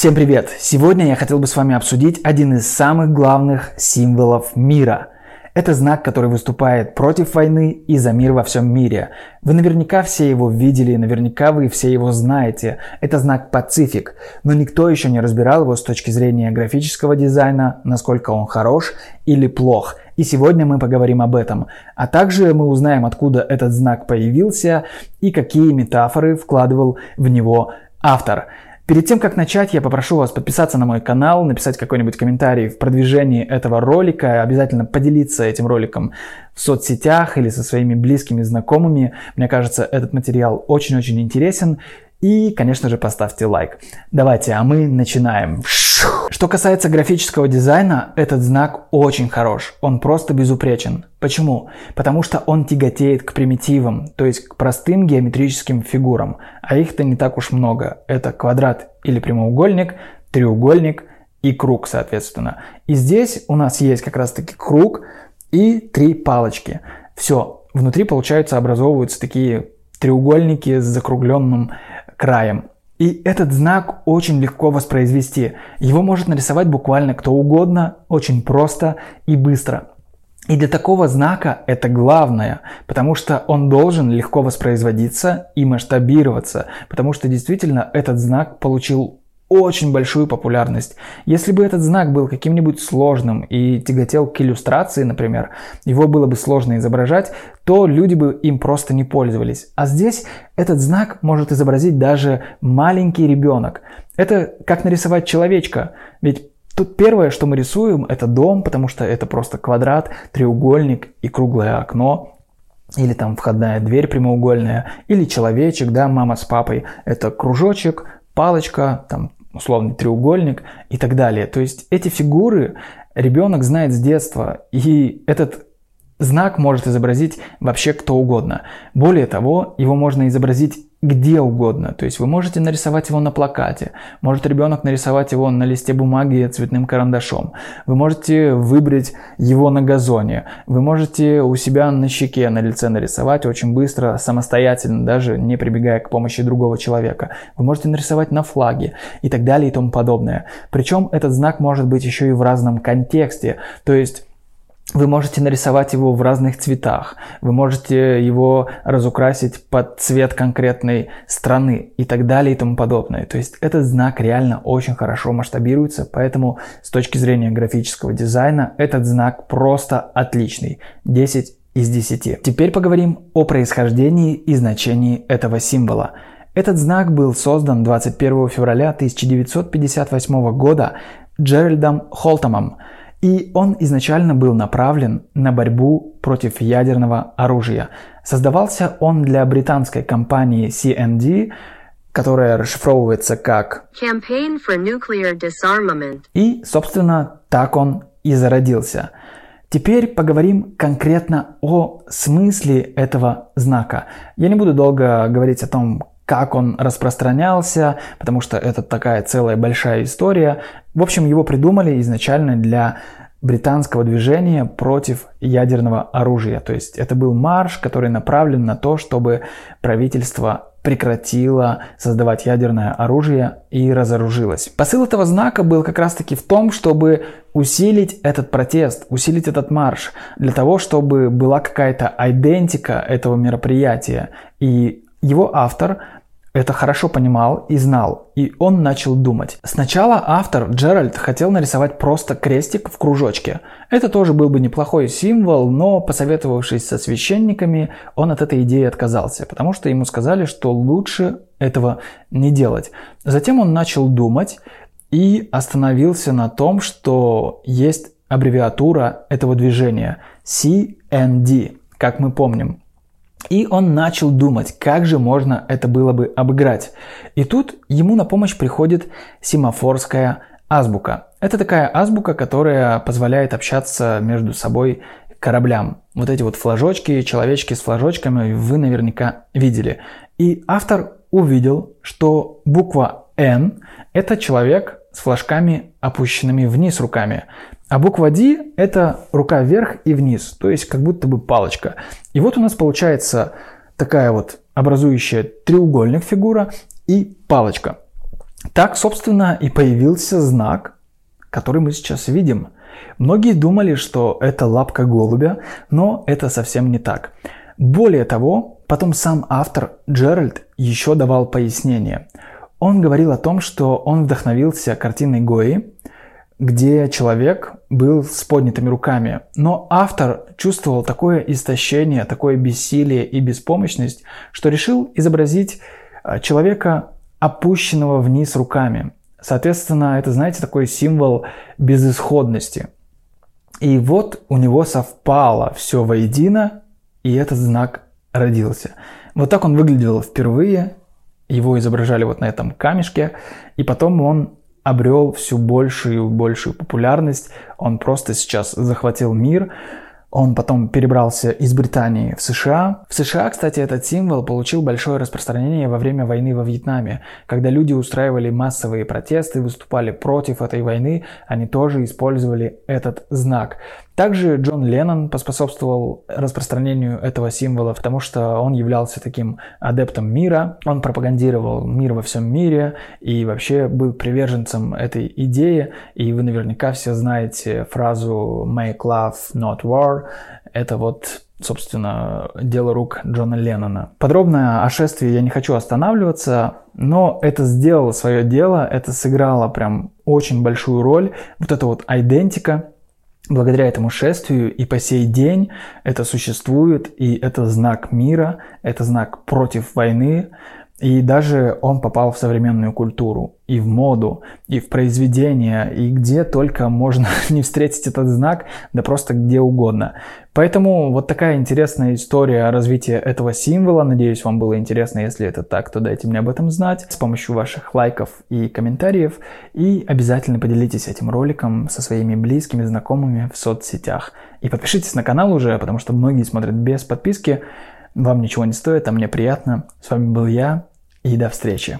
Всем привет! Сегодня я хотел бы с вами обсудить один из самых главных символов мира. Это знак, который выступает против войны и за мир во всем мире. Вы наверняка все его видели, наверняка вы все его знаете. Это знак Пацифик, но никто еще не разбирал его с точки зрения графического дизайна, насколько он хорош или плох. И сегодня мы поговорим об этом. А также мы узнаем, откуда этот знак появился и какие метафоры вкладывал в него автор. Перед тем, как начать, я попрошу вас подписаться на мой канал, написать какой-нибудь комментарий в продвижении этого ролика, обязательно поделиться этим роликом в соцсетях или со своими близкими знакомыми. Мне кажется, этот материал очень-очень интересен. И, конечно же, поставьте лайк. Давайте, а мы начинаем. Что касается графического дизайна, этот знак очень хорош. Он просто безупречен. Почему? Потому что он тяготеет к примитивам, то есть к простым геометрическим фигурам. А их-то не так уж много. Это квадрат или прямоугольник, треугольник и круг, соответственно. И здесь у нас есть как раз-таки круг и три палочки. Все, внутри, получается, образовываются такие треугольники с закругленным краем. И этот знак очень легко воспроизвести. Его может нарисовать буквально кто угодно, очень просто и быстро. И для такого знака это главное, потому что он должен легко воспроизводиться и масштабироваться, потому что действительно этот знак получил очень большую популярность. Если бы этот знак был каким-нибудь сложным и тяготел к иллюстрации, например, его было бы сложно изображать, то люди бы им просто не пользовались. А здесь этот знак может изобразить даже маленький ребенок. Это как нарисовать человечка. Ведь Тут первое, что мы рисуем, это дом, потому что это просто квадрат, треугольник и круглое окно или там входная дверь прямоугольная, или человечек, да, мама с папой, это кружочек, палочка, там условный треугольник и так далее. То есть эти фигуры ребенок знает с детства, и этот знак может изобразить вообще кто угодно. Более того, его можно изобразить где угодно. То есть вы можете нарисовать его на плакате, может ребенок нарисовать его на листе бумаги цветным карандашом, вы можете выбрать его на газоне, вы можете у себя на щеке, на лице нарисовать очень быстро, самостоятельно, даже не прибегая к помощи другого человека. Вы можете нарисовать на флаге и так далее и тому подобное. Причем этот знак может быть еще и в разном контексте. То есть вы можете нарисовать его в разных цветах, вы можете его разукрасить под цвет конкретной страны и так далее и тому подобное. То есть этот знак реально очень хорошо масштабируется, поэтому с точки зрения графического дизайна этот знак просто отличный. 10 из 10. Теперь поговорим о происхождении и значении этого символа. Этот знак был создан 21 февраля 1958 года Джеральдом Холтомом – и он изначально был направлен на борьбу против ядерного оружия. Создавался он для британской компании CND, которая расшифровывается как Campaign for Nuclear Disarmament. И, собственно, так он и зародился. Теперь поговорим конкретно о смысле этого знака. Я не буду долго говорить о том, как он распространялся, потому что это такая целая большая история. В общем, его придумали изначально для британского движения против ядерного оружия. То есть это был марш, который направлен на то, чтобы правительство прекратило создавать ядерное оружие и разоружилось. Посыл этого знака был как раз таки в том, чтобы усилить этот протест, усилить этот марш, для того, чтобы была какая-то идентика этого мероприятия. И его автор это хорошо понимал и знал, и он начал думать. Сначала автор Джеральд хотел нарисовать просто крестик в кружочке. Это тоже был бы неплохой символ, но посоветовавшись со священниками, он от этой идеи отказался, потому что ему сказали, что лучше этого не делать. Затем он начал думать и остановился на том, что есть аббревиатура этого движения CND, как мы помним. И он начал думать, как же можно это было бы обыграть. И тут ему на помощь приходит семафорская азбука. Это такая азбука, которая позволяет общаться между собой кораблям. Вот эти вот флажочки, человечки с флажочками вы наверняка видели. И автор увидел, что буква N – это человек с флажками, опущенными вниз руками. А буква D – это рука вверх и вниз, то есть как будто бы палочка. И вот у нас получается такая вот образующая треугольник фигура и палочка. Так, собственно, и появился знак, который мы сейчас видим. Многие думали, что это лапка голубя, но это совсем не так. Более того, потом сам автор Джеральд еще давал пояснение. Он говорил о том, что он вдохновился картиной Гои, где человек был с поднятыми руками. Но автор чувствовал такое истощение, такое бессилие и беспомощность, что решил изобразить а, человека, опущенного вниз руками. Соответственно, это, знаете, такой символ безысходности. И вот у него совпало все воедино, и этот знак родился. Вот так он выглядел впервые, его изображали вот на этом камешке, и потом он обрел всю большую и большую популярность. Он просто сейчас захватил мир. Он потом перебрался из Британии в США. В США, кстати, этот символ получил большое распространение во время войны во Вьетнаме. Когда люди устраивали массовые протесты, выступали против этой войны, они тоже использовали этот знак. Также Джон Леннон поспособствовал распространению этого символа, потому что он являлся таким адептом мира, он пропагандировал мир во всем мире и вообще был приверженцем этой идеи. И вы наверняка все знаете фразу «make love, not war». Это вот собственно, дело рук Джона Леннона. Подробно о шествии я не хочу останавливаться, но это сделало свое дело, это сыграло прям очень большую роль. Вот эта вот идентика, Благодаря этому шествию и по сей день это существует, и это знак мира, это знак против войны, и даже он попал в современную культуру, и в моду, и в произведения, и где только можно не встретить этот знак, да просто где угодно. Поэтому вот такая интересная история развития этого символа. Надеюсь, вам было интересно. Если это так, то дайте мне об этом знать с помощью ваших лайков и комментариев. И обязательно поделитесь этим роликом со своими близкими, знакомыми в соцсетях. И подпишитесь на канал уже, потому что многие смотрят без подписки. Вам ничего не стоит, а мне приятно. С вами был я, и до встречи.